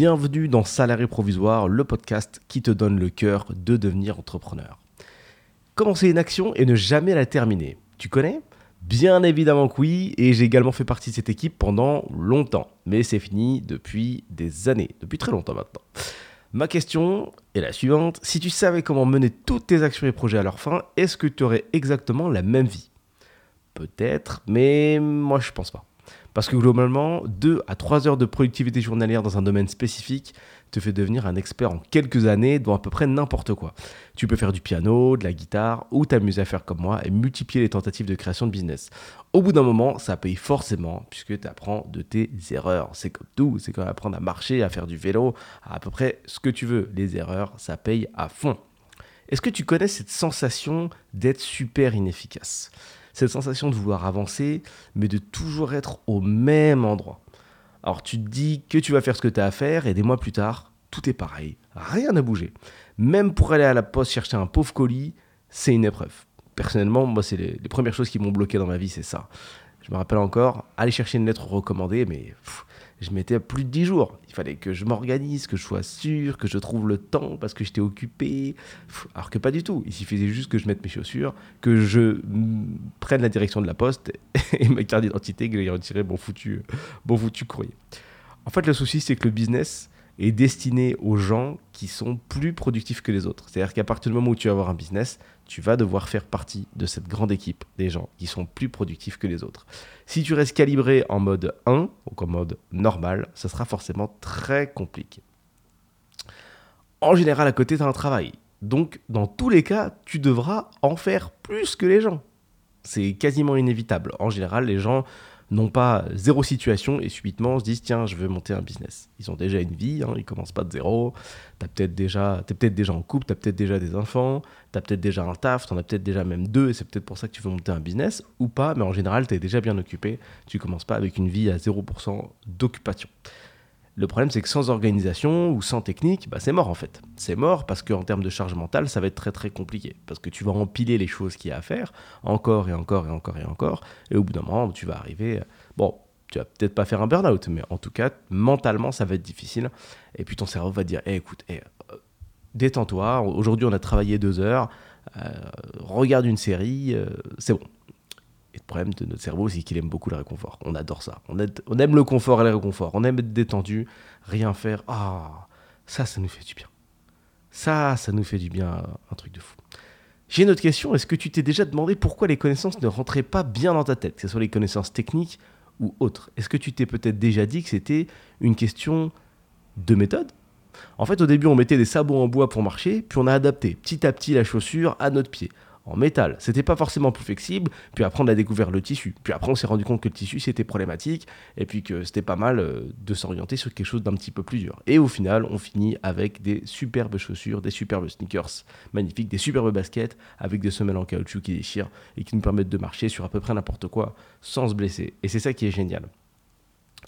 Bienvenue dans Salarié Provisoire, le podcast qui te donne le cœur de devenir entrepreneur. Commencer une action et ne jamais la terminer. Tu connais? Bien évidemment que oui, et j'ai également fait partie de cette équipe pendant longtemps. Mais c'est fini depuis des années, depuis très longtemps maintenant. Ma question est la suivante. Si tu savais comment mener toutes tes actions et projets à leur fin, est-ce que tu aurais exactement la même vie? Peut-être, mais moi je pense pas. Parce que globalement, 2 à 3 heures de productivité journalière dans un domaine spécifique te fait devenir un expert en quelques années dans à peu près n'importe quoi. Tu peux faire du piano, de la guitare ou t'amuser à faire comme moi et multiplier les tentatives de création de business. Au bout d'un moment, ça paye forcément puisque tu apprends de tes erreurs. C'est comme tout, c'est comme apprendre à marcher, à faire du vélo, à, à peu près ce que tu veux. Les erreurs, ça paye à fond. Est-ce que tu connais cette sensation d'être super inefficace? Cette sensation de vouloir avancer, mais de toujours être au même endroit. Alors tu te dis que tu vas faire ce que tu as à faire, et des mois plus tard, tout est pareil, rien n'a bougé. Même pour aller à la poste chercher un pauvre colis, c'est une épreuve. Personnellement, moi, c'est les, premières choses qui m'ont bloqué dans ma vie, c'est ça. Je me rappelle encore, aller chercher une lettre recommandée, mais je mettais plus de 10 jours. Il fallait que je m'organise, que je sois sûr, que je trouve le temps parce que j'étais occupé. Alors que pas du tout. Il suffisait juste que je mette mes chaussures, que je prenne la direction de la poste et ma carte d'identité, que j'aille retirer mon foutu, bon foutu courrier. En fait, le souci, c'est que le business, est destiné aux gens qui sont plus productifs que les autres. C'est-à-dire qu'à partir du moment où tu vas avoir un business, tu vas devoir faire partie de cette grande équipe des gens qui sont plus productifs que les autres. Si tu restes calibré en mode 1, ou en mode normal, ça sera forcément très compliqué. En général, à côté, tu as un travail. Donc, dans tous les cas, tu devras en faire plus que les gens. C'est quasiment inévitable. En général, les gens n'ont pas zéro situation et subitement se disent tiens je veux monter un business. Ils ont déjà une vie, hein, ils commencent pas de zéro, tu peut-être déjà, es peut-être déjà en couple, tu as peut-être déjà des enfants, tu as peut-être déjà un taf, tu en as peut-être déjà même deux et c'est peut-être pour ça que tu veux monter un business ou pas, mais en général tu es déjà bien occupé, tu commences pas avec une vie à 0% d'occupation. Le problème, c'est que sans organisation ou sans technique, bah, c'est mort en fait. C'est mort parce qu'en termes de charge mentale, ça va être très très compliqué. Parce que tu vas empiler les choses qu'il y a à faire, encore et encore et encore et encore. Et au bout d'un moment, tu vas arriver. Bon, tu vas peut-être pas faire un burn-out, mais en tout cas, mentalement, ça va être difficile. Et puis ton cerveau va te dire eh, écoute, eh, euh, détends-toi. Aujourd'hui, on a travaillé deux heures. Euh, regarde une série, euh, c'est bon. Et le problème de notre cerveau, c'est qu'il aime beaucoup le réconfort. On adore ça. On, aime le confort et le réconfort. On aime être détendu, rien faire. Ah, ça, ça nous fait du bien. Ça, ça nous fait du bien, un truc de fou. J'ai une autre question. Est-ce que tu t'es déjà demandé pourquoi les connaissances ne rentraient pas bien dans ta tête, que ce soit les connaissances techniques ou autres? Est-ce que tu t'es peut-être déjà dit que c'était une question de méthode? En fait, au début, on mettait des sabots en bois pour marcher, puis on a adapté petit à petit la chaussure à notre pied en métal. C'était pas forcément plus flexible. Puis après, on a découvert le tissu. Puis après, on s'est rendu compte que le tissu, c'était problématique. Et puis que c'était pas mal euh, de s'orienter sur quelque chose d'un petit peu plus dur. Et au final, on finit avec des superbes chaussures, des superbes sneakers magnifiques, des superbes baskets avec des semelles en caoutchouc qui déchirent et qui nous permettent de marcher sur à peu près n'importe quoi sans se blesser. Et c'est ça qui est génial.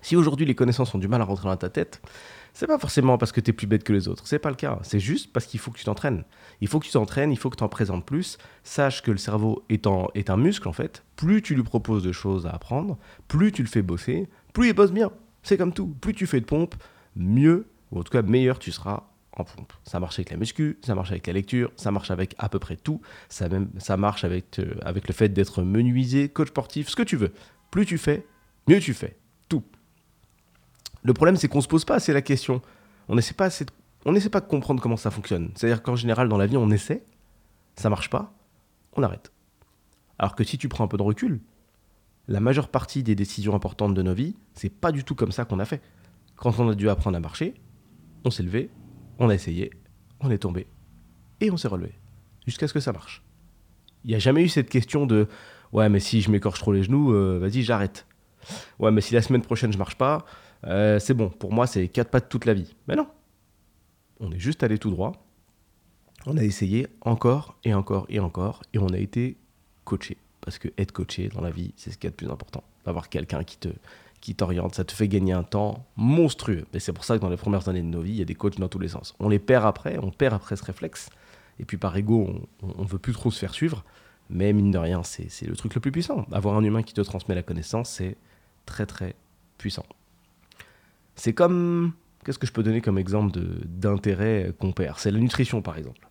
Si aujourd'hui les connaissances ont du mal à rentrer dans ta tête, c'est pas forcément parce que tu es plus bête que les autres. C'est pas le cas. C'est juste parce qu'il faut que tu t'entraînes. Il faut que tu t'entraînes, il faut que tu en présentes plus. Sache que le cerveau est, est un muscle, en fait. Plus tu lui proposes de choses à apprendre, plus tu le fais bosser, plus il bosse bien. C'est comme tout. Plus tu fais de pompe, mieux, ou en tout cas meilleur tu seras en pompe. Ça marche avec la muscu, ça marche avec la lecture, ça marche avec à peu près tout. Ça, même, ça marche avec, euh, avec le fait d'être menuisé, coach sportif, ce que tu veux. Plus tu fais, mieux tu fais. Le problème, c'est qu'on ne se pose pas assez la question. On n'essaie pas, pas de comprendre comment ça fonctionne. C'est-à-dire qu'en général, dans la vie, on essaie, ça marche pas, on arrête. Alors que si tu prends un peu de recul, la majeure partie des décisions importantes de nos vies, c'est pas du tout comme ça qu'on a fait. Quand on a dû apprendre à marcher, on s'est levé, on a essayé, on est tombé et on s'est relevé jusqu'à ce que ça marche. Il n'y a jamais eu cette question de ouais mais si je m'écorche trop les genoux, euh, vas-y j'arrête. Ouais mais si la semaine prochaine je marche pas, euh, c'est bon, pour moi, c'est quatre pattes toute la vie. Mais non. On est juste allé tout droit. On a essayé encore et encore et encore. Et on a été coaché. Parce que être coaché dans la vie, c'est ce qui est le plus important. D'avoir quelqu'un qui te qui t'oriente, ça te fait gagner un temps monstrueux. Mais c'est pour ça que dans les premières années de nos vies, il y a des coachs dans tous les sens. On les perd après, on perd après ce réflexe. Et puis par ego, on ne veut plus trop se faire suivre. Mais mine de rien, c'est le truc le plus puissant. Avoir un humain qui te transmet la connaissance, c'est très très puissant. C'est comme Qu'est-ce que je peux donner comme exemple d'intérêt qu'on perd? C'est la nutrition, par exemple.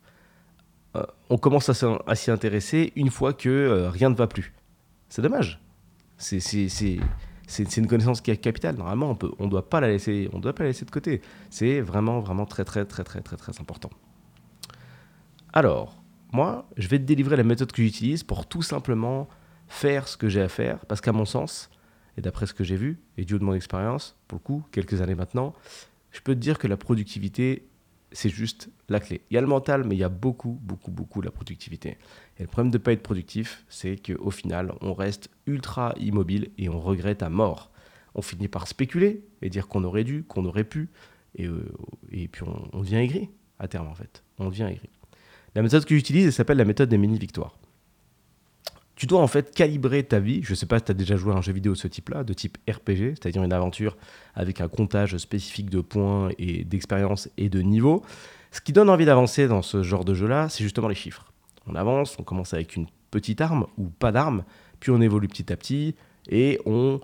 Euh, on commence à s'y intéresser une fois que euh, rien ne va plus. C'est dommage. C'est une connaissance qui est capitale. Normalement, on ne doit pas la laisser, on doit pas la laisser de côté. C'est vraiment, vraiment très, très, très, très, très, très important. Alors, moi, je vais te délivrer la méthode que j'utilise pour tout simplement faire ce que j'ai à faire, parce qu'à mon sens, et d'après ce que j'ai vu, et du haut de mon expérience, pour le coup, quelques années maintenant, je peux te dire que la productivité, c'est juste la clé. Il y a le mental, mais il y a beaucoup, beaucoup, beaucoup la productivité. Et le problème de ne pas être productif, c'est qu'au final, on reste ultra immobile et on regrette à mort. On finit par spéculer et dire qu'on aurait dû, qu'on aurait pu, et, euh, puis on, on, devient aigri à terme en fait. On devient aigri. La méthode que j'utilise, elle s'appelle la méthode des mini-victoires tu dois en fait calibrer ta vie. Je ne sais pas si tu as déjà joué à un jeu vidéo de ce type-là, de type RPG, c'est-à-dire une aventure avec un comptage spécifique de points et d'expérience et de niveau. Ce qui donne envie d'avancer dans ce genre de jeu-là, c'est justement les chiffres. On avance, on commence avec une petite arme ou pas d'arme, puis on évolue petit à petit et on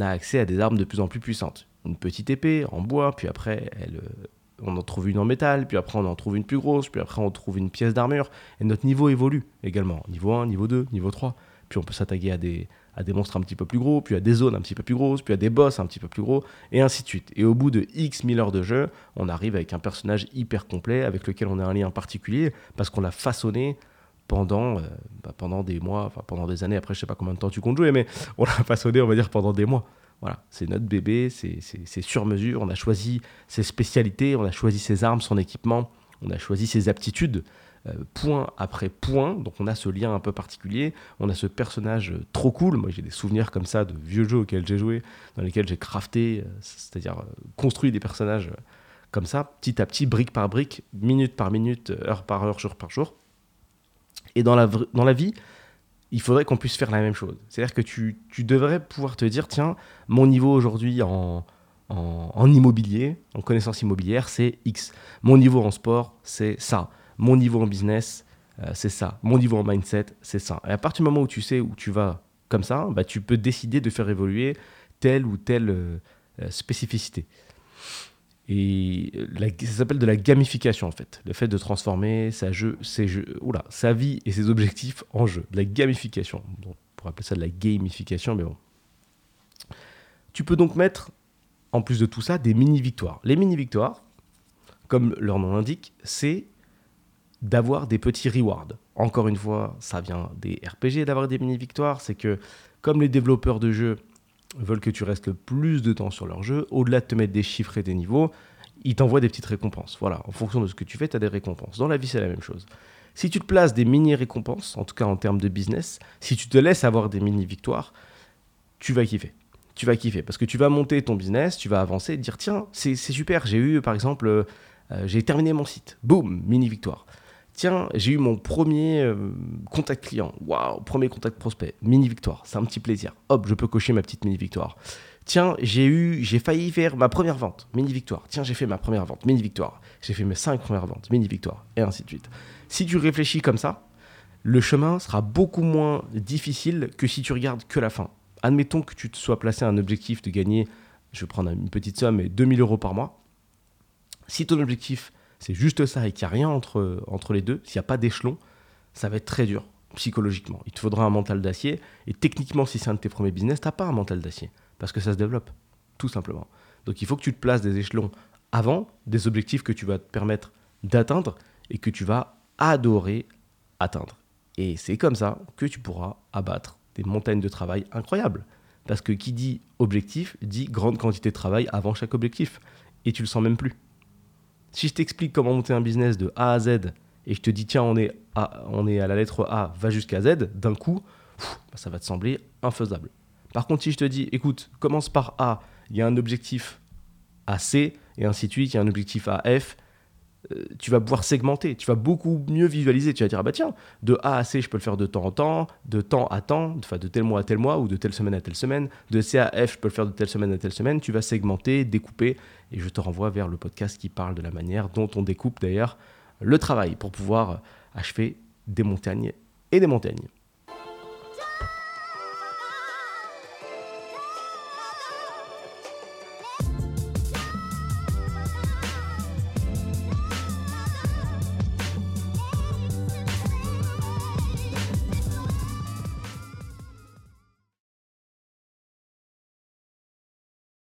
a accès à des armes de plus en plus puissantes. Une petite épée en bois, puis après elle on en trouve une en métal, puis après on en trouve une plus grosse, puis après on trouve une pièce d'armure. Et notre niveau évolue également. Niveau 1, niveau 2, niveau 3. Puis on peut s'attaquer à des, à des monstres un petit peu plus gros, puis à des zones un petit peu plus grosses, puis à des boss un petit peu plus gros, et ainsi de suite. Et au bout de X mille heures de jeu, on arrive avec un personnage hyper complet, avec lequel on a un lien particulier, parce qu'on l'a façonné pendant, euh, bah, pendant des mois, enfin pendant des années, après je sais pas combien de temps tu comptes jouer, mais on l'a façonné, on va dire, pendant des mois. Voilà, c'est notre bébé, c'est sur mesure. On a choisi ses spécialités, on a choisi ses armes, son équipement, on a choisi ses aptitudes, euh, point après point. Donc on a ce lien un peu particulier, on a ce personnage trop cool. Moi j'ai des souvenirs comme ça de vieux jeux auxquels j'ai joué, dans lesquels j'ai crafté, euh, c'est-à-dire euh, construit des personnages comme ça, petit à petit, brique par brique, minute par minute, heure par heure, jour par jour. Et dans la, dans la vie, il faudrait qu'on puisse faire la même chose. C'est-à-dire que tu, devrais pouvoir te dire, tiens, mon niveau aujourd'hui en, en, immobilier, en connaissance immobilière, c'est X. Mon niveau en sport, c'est ça. Mon niveau en business, euh, c'est ça. Mon niveau en mindset, c'est ça. Et à partir du moment où tu sais où tu vas comme ça, bah, tu peux décider de faire évoluer telle ou telle euh, spécificité. Et ça s'appelle de la gamification en fait. Le fait de transformer sa, jeu, sa vie et ses objectifs en jeu. De la gamification. on pourrait appeler ça de la gamification, mais bon. Tu peux donc mettre, en plus de tout ça, des mini-victoires. Les mini-victoires, comme leur nom l'indique, c'est d'avoir des petits rewards. Encore une fois, ça vient des RPG d'avoir des mini-victoires. C'est que, comme les développeurs de jeux veulent que tu restes le plus de temps sur leur jeu, au-delà de te mettre des chiffres et des niveaux, ils t'envoient des petites récompenses. Voilà, en fonction de ce que tu fais, tu as des récompenses. Dans la vie, c'est la même chose. Si tu te places des mini-récompenses, en tout cas en termes de business, si tu te laisses avoir des mini-victoires, tu vas kiffer. Tu vas kiffer parce que tu vas monter ton business, tu vas avancer et dire tiens, c'est super, j'ai eu par exemple, euh, j'ai terminé mon site. Boum, mini-victoire. Tiens, j'ai eu mon premier euh, contact client. Waouh, premier contact prospect. Mini victoire. C'est un petit plaisir. Hop, je peux cocher ma petite mini victoire. Tiens, j'ai eu, j'ai failli faire ma première vente. Mini victoire. Tiens, j'ai fait ma première vente. Mini victoire. J'ai fait mes cinq premières ventes. Mini victoire. Et ainsi de suite. Si tu réfléchis comme ça, le chemin sera beaucoup moins difficile que si tu regardes que la fin. Admettons que tu te sois placé un objectif de gagner, je vais prendre une petite somme, mais 2000 euros par mois. Si ton objectif c'est juste ça et qu'il n'y a rien entre, entre les deux, s'il n'y a pas d'échelon, ça va être très dur psychologiquement. Il te faudra un mental d'acier. Et techniquement, si c'est un de tes premiers business, tu n'as pas un mental d'acier. Parce que ça se développe, tout simplement. Donc il faut que tu te places des échelons avant, des objectifs que tu vas te permettre d'atteindre et que tu vas adorer atteindre. Et c'est comme ça que tu pourras abattre des montagnes de travail incroyables. Parce que qui dit objectif dit grande quantité de travail avant chaque objectif. Et tu le sens même plus. Si je t'explique comment monter un business de A à Z et je te dis tiens on est à, la lettre A, va jusqu'à Z, d'un coup, bah, ça va te sembler infaisable. Par contre, si je te dis écoute, commence par A, il y a un objectif à C, et ainsi de suite, il y a un objectif à F, tu vas pouvoir segmenter, tu vas beaucoup mieux visualiser. Tu vas dire, ah bah tiens, de A à C, je peux le faire de temps en temps, de temps à temps, enfin de tel mois à tel mois ou de telle semaine à telle semaine. De C à F, je peux le faire de telle semaine à telle semaine. Tu vas segmenter, découper, et je te renvoie vers le podcast qui parle de la manière dont on découpe d'ailleurs le travail pour pouvoir achever des montagnes et des montagnes.